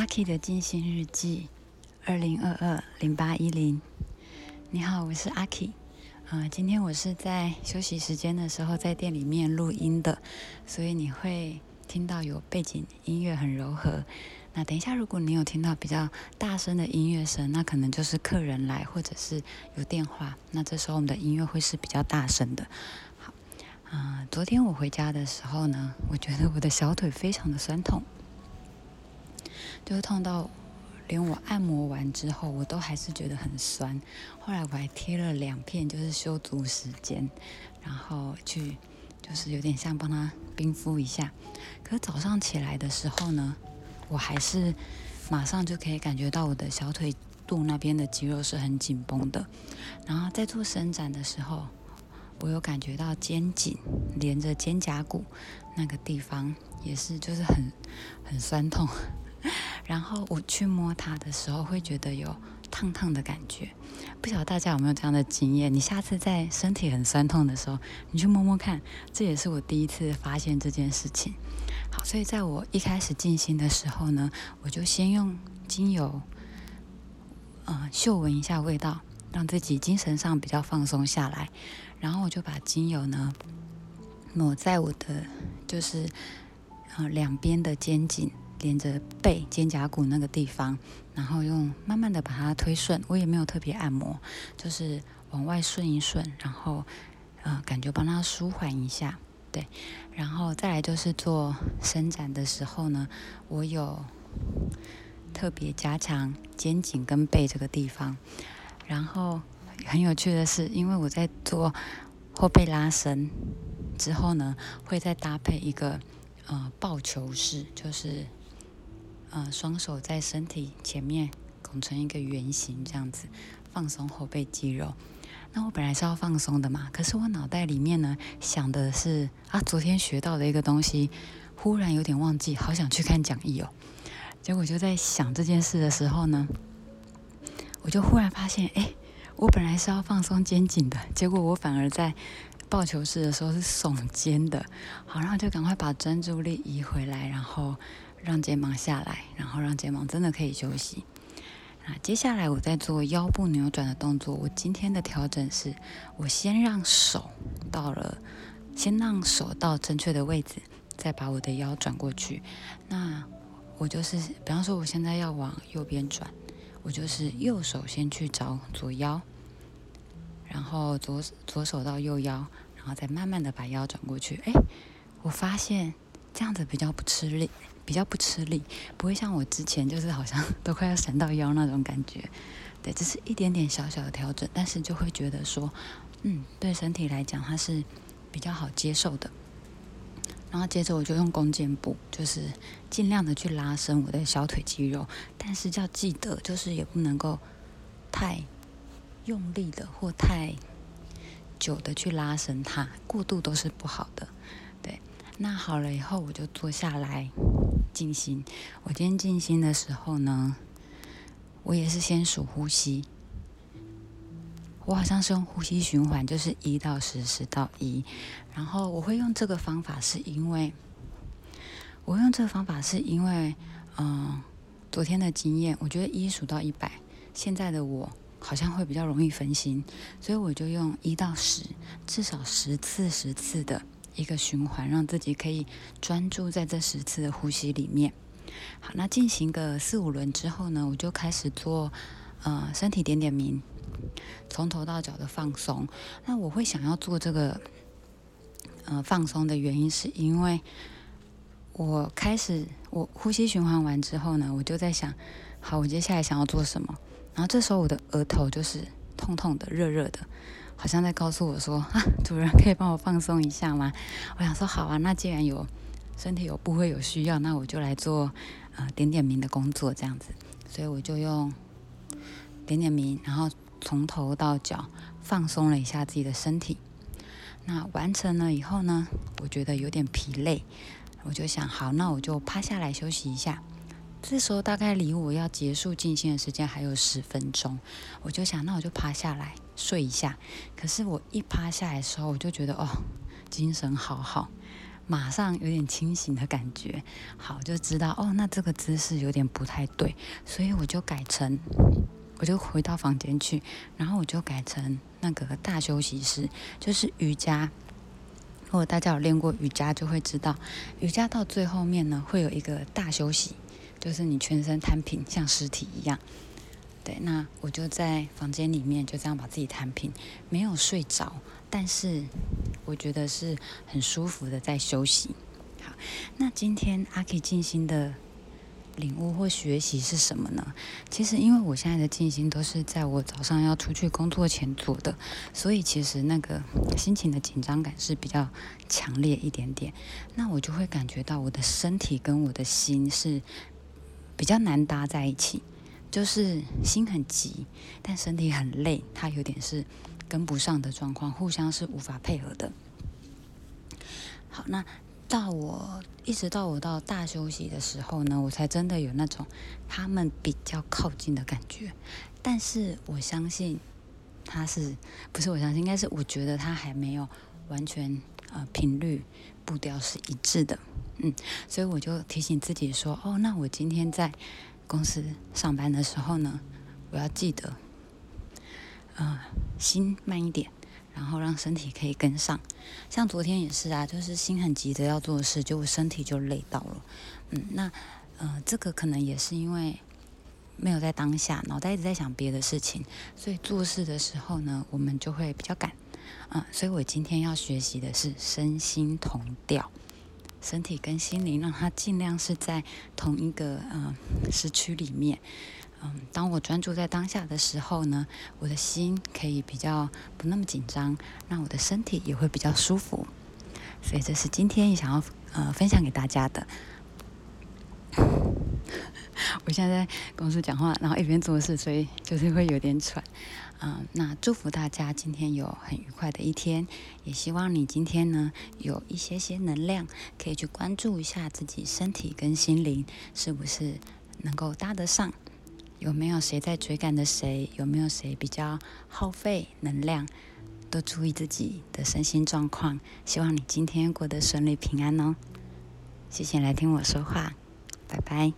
阿 K 的静心日记，二零二二零八一零。你好，我是阿 K。呃，今天我是在休息时间的时候在店里面录音的，所以你会听到有背景音乐很柔和。那等一下，如果你有听到比较大声的音乐声，那可能就是客人来或者是有电话。那这时候我们的音乐会是比较大声的。好，啊，昨天我回家的时候呢，我觉得我的小腿非常的酸痛。就是痛到连我按摩完之后，我都还是觉得很酸。后来我还贴了两片，就是修足时间，然后去就是有点像帮他冰敷一下。可早上起来的时候呢，我还是马上就可以感觉到我的小腿肚那边的肌肉是很紧绷的。然后在做伸展的时候，我有感觉到肩颈连着肩胛骨那个地方也是就是很很酸痛。然后我去摸它的时候，会觉得有烫烫的感觉。不晓得大家有没有这样的经验？你下次在身体很酸痛的时候，你去摸摸看。这也是我第一次发现这件事情。好，所以在我一开始静心的时候呢，我就先用精油，呃，嗅闻一下味道，让自己精神上比较放松下来。然后我就把精油呢抹在我的就是呃两边的肩颈。连着背肩胛骨那个地方，然后用慢慢的把它推顺，我也没有特别按摩，就是往外顺一顺，然后呃感觉帮它舒缓一下，对，然后再来就是做伸展的时候呢，我有特别加强肩颈跟背这个地方，然后很有趣的是，因为我在做后背拉伸之后呢，会再搭配一个呃抱球式，就是。呃，双手在身体前面拱成一个圆形，这样子放松后背肌肉。那我本来是要放松的嘛，可是我脑袋里面呢想的是啊，昨天学到的一个东西，忽然有点忘记，好想去看讲义哦。结果就在想这件事的时候呢，我就忽然发现，哎，我本来是要放松肩颈的，结果我反而在抱球式的时候是耸肩的。好，然后就赶快把专注力移回来，然后。让肩膀下来，然后让肩膀真的可以休息。那，接下来我在做腰部扭转的动作。我今天的调整是，我先让手到了，先让手到正确的位置，再把我的腰转过去。那我就是，比方说我现在要往右边转，我就是右手先去找左腰，然后左左手到右腰，然后再慢慢的把腰转过去。哎，我发现这样子比较不吃力。比较不吃力，不会像我之前就是好像 都快要闪到腰那种感觉。对，只是一点点小小的调整，但是就会觉得说，嗯，对身体来讲它是比较好接受的。然后接着我就用弓箭步，就是尽量的去拉伸我的小腿肌肉，但是要记得，就是也不能够太用力的或太久的去拉伸它，过度都是不好的。对，那好了以后我就坐下来。静心，我今天静心的时候呢，我也是先数呼吸。我好像是用呼吸循环，就是一到十，十到一。然后我会用这个方法，是因为我用这个方法是因为，嗯，昨天的经验，我觉得一数到一百，现在的我好像会比较容易分心，所以我就用一到十，至少十次，十次的。一个循环，让自己可以专注在这十次的呼吸里面。好，那进行个四五轮之后呢，我就开始做呃身体点点名，从头到脚的放松。那我会想要做这个呃放松的原因，是因为我开始我呼吸循环完之后呢，我就在想，好，我接下来想要做什么？然后这时候我的额头就是痛痛的、热热的。好像在告诉我说：“啊，主人可以帮我放松一下吗？”我想说：“好啊，那既然有身体有部位有需要，那我就来做呃点点名的工作这样子。”所以我就用点点名，然后从头到脚放松了一下自己的身体。那完成了以后呢，我觉得有点疲累，我就想：好，那我就趴下来休息一下。这时候大概离我要结束进行的时间还有十分钟，我就想，那我就趴下来睡一下。可是我一趴下来的时候，我就觉得哦，精神好好，马上有点清醒的感觉。好，就知道哦，那这个姿势有点不太对，所以我就改成，我就回到房间去，然后我就改成那个大休息室，就是瑜伽。如果大家有练过瑜伽，就会知道，瑜伽到最后面呢，会有一个大休息，就是你全身摊平，像尸体一样。对，那我就在房间里面就这样把自己摊平，没有睡着，但是我觉得是很舒服的在休息。好，那今天阿 K 静心的领悟或学习是什么呢？其实因为我现在的静心都是在我早上要出去工作前做的，所以其实那个心情的紧张感是比较强烈一点点。那我就会感觉到我的身体跟我的心是比较难搭在一起。就是心很急，但身体很累，他有点是跟不上的状况，互相是无法配合的。好，那到我一直到我到大休息的时候呢，我才真的有那种他们比较靠近的感觉。但是我相信他是不是我相信，应该是我觉得他还没有完全呃频率步调是一致的，嗯，所以我就提醒自己说，哦，那我今天在。公司上班的时候呢，我要记得，呃，心慢一点，然后让身体可以跟上。像昨天也是啊，就是心很急着要做事，就身体就累到了。嗯，那呃，这个可能也是因为没有在当下，脑袋一直在想别的事情，所以做事的时候呢，我们就会比较赶。嗯，所以我今天要学习的是身心同调。身体跟心灵，让它尽量是在同一个呃时区里面。嗯，当我专注在当下的时候呢，我的心可以比较不那么紧张，那我的身体也会比较舒服。所以这是今天想要呃分享给大家的。我现在在公司讲话，然后一边做事，所以就是会有点喘。嗯，那祝福大家今天有很愉快的一天，也希望你今天呢有一些些能量，可以去关注一下自己身体跟心灵是不是能够搭得上，有没有谁在追赶的谁，有没有谁比较耗费能量，多注意自己的身心状况。希望你今天过得顺利平安哦。谢谢来听我说话，拜拜。